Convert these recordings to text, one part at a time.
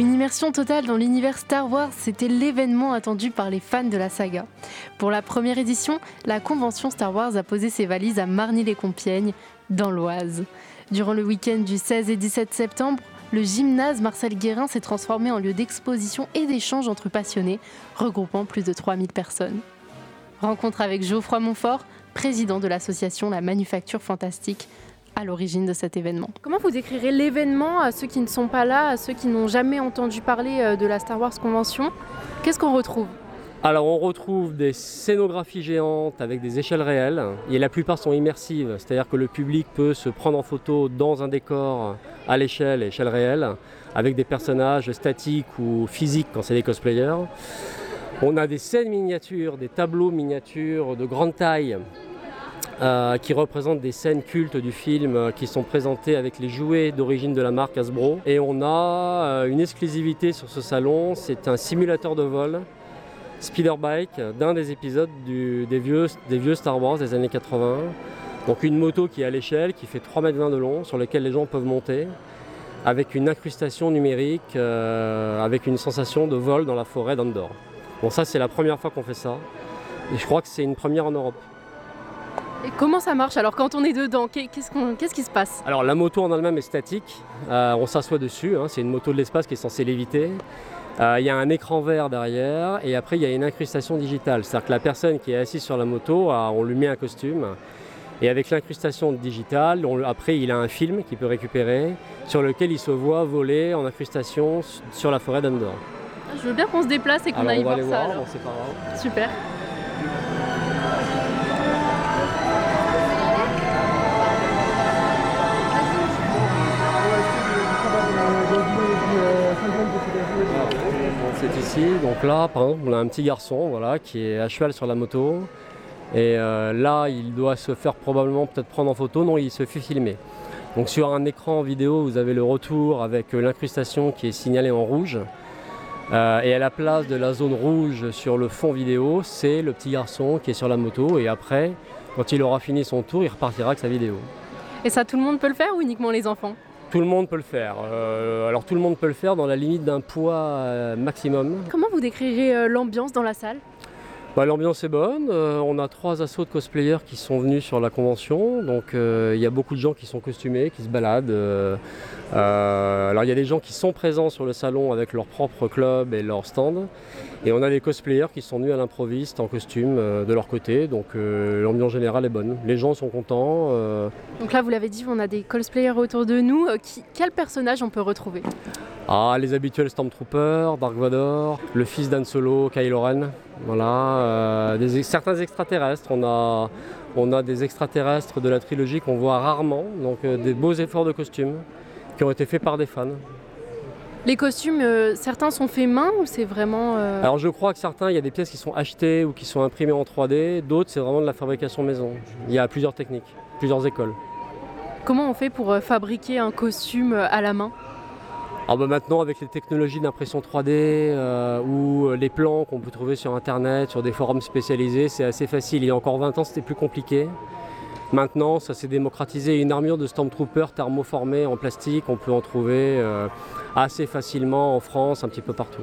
Une immersion totale dans l'univers Star Wars, c'était l'événement attendu par les fans de la saga. Pour la première édition, la convention Star Wars a posé ses valises à Marny-les-Compiègnes, dans l'Oise. Durant le week-end du 16 et 17 septembre, le gymnase Marcel Guérin s'est transformé en lieu d'exposition et d'échange entre passionnés, regroupant plus de 3000 personnes. Rencontre avec Geoffroy Montfort, président de l'association La Manufacture Fantastique, à l'origine de cet événement. Comment vous décrirez l'événement à ceux qui ne sont pas là, à ceux qui n'ont jamais entendu parler euh, de la Star Wars Convention? Qu'est-ce qu'on retrouve? Alors on retrouve des scénographies géantes avec des échelles réelles et la plupart sont immersives, c'est-à-dire que le public peut se prendre en photo dans un décor à l'échelle, échelle réelle, avec des personnages statiques ou physiques quand c'est des cosplayers. On a des scènes miniatures, des tableaux miniatures de grande taille euh, qui représentent des scènes cultes du film euh, qui sont présentées avec les jouets d'origine de la marque Hasbro. Et on a euh, une exclusivité sur ce salon, c'est un simulateur de vol Speederbike d'un des épisodes des, vieux, Star Wars des années 80. Donc une moto qui est à l'échelle, qui fait 3,20 m de long, sur lequel les gens peuvent monter, avec une incrustation numérique, avec une sensation de vol dans la forêt d'Andorre. Bon ça c'est la première fois qu'on fait ça, et je crois que c'est une première en Europe. Et comment ça marche alors quand on est dedans? Qu'est-ce qui se passe? Alors la moto en elle-même est statique, euh, on s'assoit dessus, hein. c'est une moto de l'espace qui est censée l'éviter. Euh, il y a un écran vert derrière et après il y a une incrustation digitale. C'est-à-dire que la personne qui est assise sur la moto, on lui met un costume. Et avec l'incrustation digitale, après il a un film qu'il peut récupérer sur lequel il se voit voler en incrustation sur la forêt d'Andorre. Je veux bien qu'on se déplace et qu'on aille voir, ça. Super. C'est ici. Donc là, on a un petit garçon voilà, qui est à cheval sur la moto. Et euh, là, il doit se faire probablement peut-être prendre en photo. Non, il se fait filmer. Donc sur un écran vidéo, vous avez le retour avec euh, l'incrustation qui est signalée en rouge. Euh, et à la place de la zone rouge sur le fond vidéo, c'est le petit garçon qui est sur la moto. Et après, quand il aura fini son tour, il repartira avec sa vidéo. Et ça, tout le monde peut le faire ou uniquement les enfants? Tout le monde peut le faire. Euh, alors tout le monde peut le faire dans la limite d'un poids euh, maximum. Comment vous décrirez euh, l'ambiance dans la salle? Bah, L'ambiance est bonne. on a trois assauts de cosplayers qui sont venus sur la convention. Donc il y a beaucoup de gens qui sont costumés, qui se baladent. alors il y a des gens qui sont présents sur le salon avec leur propre club et leur stand. Et on a des cosplayers qui sont venus à l'improviste en costume euh, de leur côté, donc euh, l'ambiance générale est bonne. Les gens sont contents. Euh. Donc là, vous l'avez dit, on a des cosplayers autour de nous. quel personnage on peut retrouver? Ah, les habituels Stormtroopers, Dark Vador, le fils d'Han Solo, Kylo Ren. Voilà, certains extraterrestres. On a, on a des extraterrestres de la trilogie qu'on voit rarement, donc des beaux efforts de costumes qui ont été faits par des fans. Les costumes, euh, certains sont faits main ou c'est vraiment... Euh, Alors je crois que certains, il y a des pièces qui sont achetées ou qui sont imprimées en 3D, d'autres c'est vraiment de la fabrication maison. Il y a plusieurs techniques, plusieurs écoles. Comment on fait pour euh, fabriquer un costume à la main? Alors bah, Maintenant avec les technologies d'impression 3D ou les plans qu'on peut trouver sur internet, sur des forums spécialisés, c'est assez facile. Il y a encore 20 ans c'était plus compliqué. Maintenant, ça s'est démocratisé. Une armure de Stormtrooper thermoformée en plastique, on peut en trouver euh, assez facilement en France, un petit peu partout.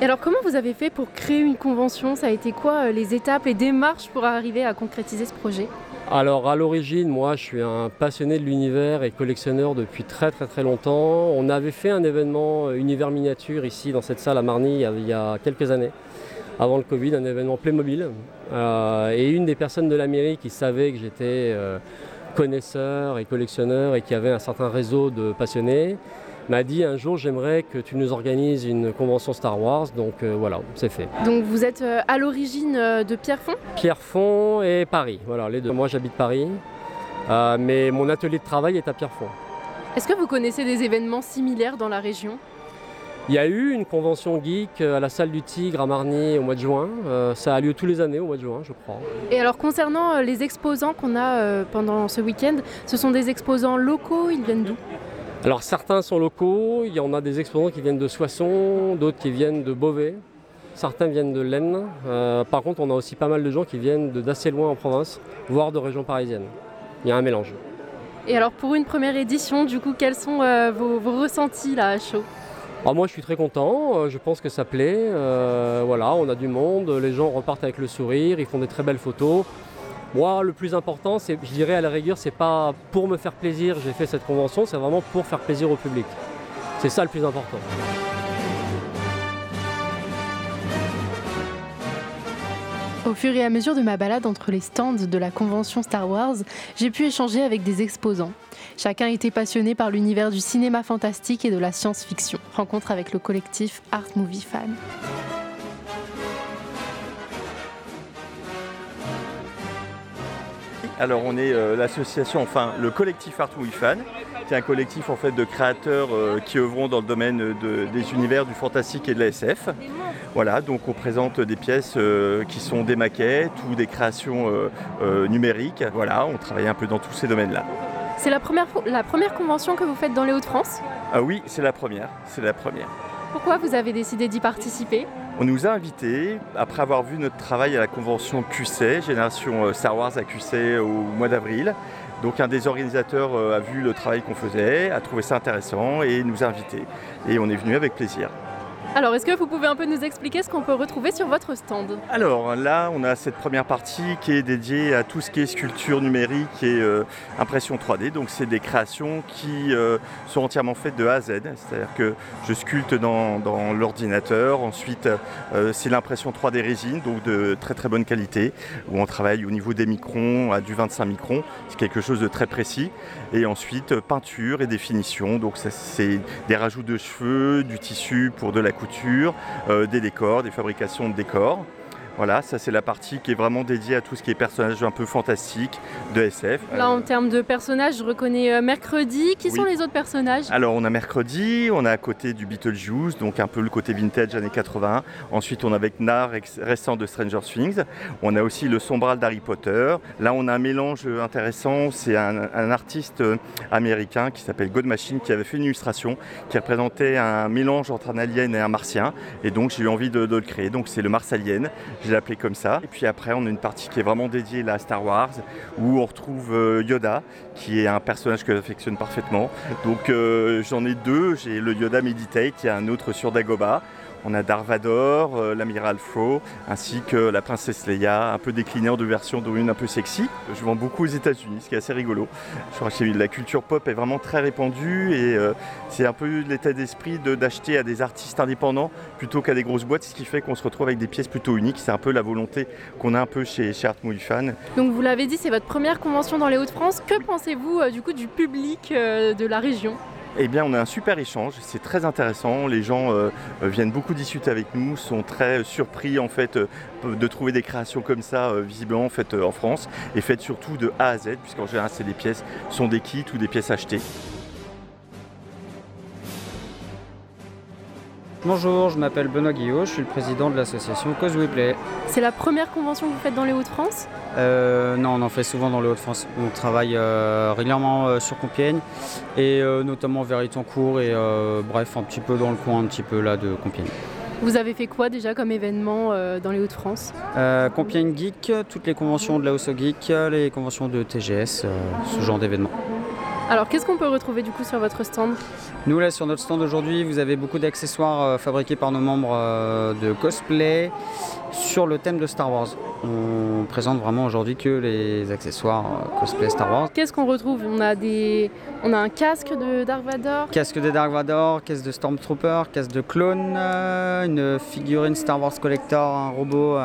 Et alors, comment vous avez fait pour créer une convention? Ça a été quoi euh, les étapes, les démarches pour arriver à concrétiser ce projet? Alors à l'origine, moi je suis un passionné de l'univers et collectionneur depuis très très très longtemps. On avait fait un événement euh, univers miniature ici dans cette salle à Marny il y a quelques années avant le Covid, un événement Playmobil. Euh, et une des personnes de la mairie qui savait que j'étais euh, connaisseur et collectionneur et qui avait un certain réseau de passionnés m'a dit un jour j'aimerais que tu nous organises une convention Star Wars, donc euh, voilà, c'est fait. Donc vous êtes à l'origine de Pierrefonds Pierrefonds et Paris, voilà les deux. Moi j'habite Paris, mais mon atelier de travail est à Pierrefonds. Est-ce que vous connaissez des événements similaires dans la région? Il y a eu une convention geek euh, à la salle du Tigre à Marny au mois de juin. Euh, ça a lieu tous les années au mois de juin, je crois. Et alors concernant euh, les exposants qu'on a pendant ce week-end, ce sont des exposants locaux, ils viennent d'où? Alors certains sont locaux, il y en a des exposants qui viennent de Soissons, d'autres qui viennent de Beauvais, certains viennent de l'Aisne. par contre, on a aussi pas mal de gens qui viennent d'assez loin en province, voire de régions parisiennes. Il y a un mélange. Et alors pour une première édition, du coup, quels sont vos, vos ressentis là à chaud? Ah, moi je suis très content, euh, je pense que ça plaît. Euh, voilà, on a du monde, les gens repartent avec le sourire, ils font des très belles photos. Moi, le plus important, je dirais à la rigueur, c'est pas pour me faire plaisir, j'ai fait cette convention, c'est vraiment pour faire plaisir au public. C'est ça le plus important. Au fur et à mesure de ma balade entre les stands de la convention Star Wars, j'ai pu échanger avec des exposants. Chacun était passionné par l'univers du cinéma fantastique et de la science-fiction. Rencontre avec le collectif Art Movie Fan. Alors on est euh, l'association, enfin le collectif Art Movie Fan, qui est un collectif en fait de créateurs euh, qui œuvront dans le domaine des univers du fantastique et de la SF. Voilà, donc on présente des pièces euh, qui sont des maquettes ou des créations numériques. Voilà, on travaille un peu dans tous ces domaines-là. C'est la première, la première convention que vous faites dans les Hauts-de-France? Ah oui, c'est la première, c'est la première. Pourquoi vous avez décidé d'y participer? On nous a invités, après avoir vu notre travail à la convention QC, Génération euh, Star Wars à QC au mois d'avril. Donc un des organisateurs euh, a vu le travail qu'on faisait, a trouvé ça intéressant et nous a invités. Et on est venu avec plaisir. Alors, est-ce que vous pouvez un peu nous expliquer ce qu'on peut retrouver sur votre stand Alors là, on a cette première partie qui est dédiée à tout ce qui est sculpture numérique et euh, impression 3D. Donc, c'est des créations qui euh, sont entièrement faites de A à Z. C'est-à-dire que je sculpte dans, l'ordinateur. Ensuite, euh, c'est l'impression 3D résine, donc de très très bonne qualité, où on travaille au niveau des microns à du 25 microns. C'est quelque chose de très précis. Et ensuite, peinture et définition. Donc, c'est des rajouts de cheveux, du tissu pour de la couture euh, des décors, des fabrications de décors. Voilà, ça c'est la partie qui est vraiment dédiée à tout ce qui est personnages un peu fantastiques de SF. Là en termes de personnages, je reconnais euh, Mercredi. Qui sont les autres personnages? Alors on a Mercredi, on a à côté du Beetlejuice, donc un peu le côté vintage années 80. Ensuite on a avec Nar, récent de Stranger Things. On a aussi le Sombral d'Harry Potter. Là on a un mélange intéressant, c'est un, artiste euh, américain qui s'appelle God Machine qui avait fait une illustration qui représentait un mélange entre un alien et un martien. Et donc j'ai eu envie de, de le créer. Donc c'est le Mars Alien je l'ai appelé comme ça. Et puis après, on a une partie qui est vraiment dédiée à Star Wars, où on retrouve euh, Yoda, qui est un personnage que j'affectionne parfaitement. Donc euh, j'en ai deux, j'ai le Yoda Meditate, il y a un autre sur Dagobah. On a Darvador, euh, l'amiral Fro, ainsi que la princesse Leia, un peu déclinée en deux versions, dont une un peu sexy. Je vends beaucoup aux États-Unis, ce qui est assez rigolo. Je crois que la culture pop est vraiment très répandue et euh, c'est un peu l'état d'esprit d'acheter à des artistes indépendants plutôt qu'à des grosses boîtes, ce qui fait qu'on se retrouve avec des pièces plutôt uniques. C'est un peu la volonté qu'on a un peu chez, chez Art Movie Fan. Donc vous l'avez dit, c'est votre première convention dans les Hauts-de-France. Que pensez-vous euh, du coup du public de la région? Eh bien, on a un super échange, c'est très intéressant. Les gens euh, euh, viennent beaucoup discuter avec nous, sont très surpris en fait euh, de trouver des créations comme ça visiblement faites en France et faites surtout de A à Z, puisqu'en général, c'est des pièces, sont des kits ou des pièces achetées. Bonjour, je m'appelle Benoît Guillot, je suis le président de l'association Causeway Play. C'est la première convention que vous faites dans les Hauts-de-France? Euh, Non, on en fait souvent dans les Hauts-de-France. On travaille euh, régulièrement euh, sur Compiègne et notamment vers Itoncourt et bref, un petit peu dans le coin, un petit peu là de Compiègne. Vous avez fait quoi déjà comme événement dans les Hauts-de-France? Compiègne Geek, toutes les conventions de la House Geek, les conventions de TGS, ce genre d'événements. Alors qu'est-ce qu'on peut retrouver du coup sur votre stand? Nous là sur notre stand aujourd'hui vous avez beaucoup d'accessoires euh, fabriqués par nos membres euh, de cosplay sur le thème de Star Wars. On présente vraiment aujourd'hui que les accessoires euh, cosplay Star Wars. Qu'est-ce qu'on retrouve? On a des, on a un casque de Dark Vador. Casque de Dark Vador, casque de Stormtrooper, casque de clone, une figurine Star Wars Collector, un robot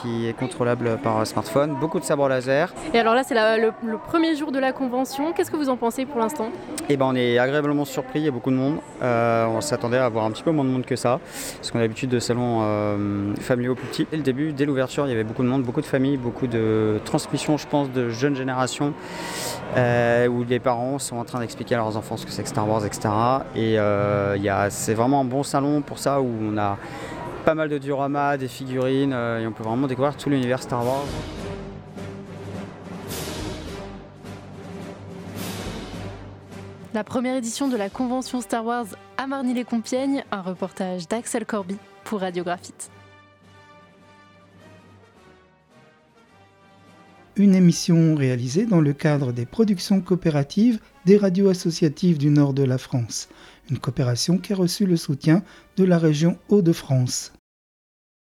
qui est contrôlable par smartphone, beaucoup de sabres laser. Et alors là c'est le, le, premier jour de la convention. Qu'est-ce que vous en pensez pour l'instant? Eh ben on est agréablement surpris. Il y a beaucoup de monde. Euh, on s'attendait à avoir un petit peu moins de monde que ça, parce qu'on a l'habitude de salons euh, familiaux plus petits. Dès le début, dès l'ouverture, il y avait beaucoup de monde, beaucoup de familles, beaucoup de transmissions, je pense, de jeunes générations, euh, où les parents sont en train d'expliquer à leurs enfants ce que c'est que Star Wars, etc. Et c'est vraiment un bon salon pour ça, où on a pas mal de dioramas, des figurines, et on peut vraiment découvrir tout l'univers Star Wars. La première édition de la convention Star Wars à Marny-les-Compiègnes, un reportage d'Axel Corby pour Radiographite. une émission réalisée dans le cadre des productions coopératives des radios associatives du nord de la France, une coopération qui a reçu le soutien de la région Hauts-de-France.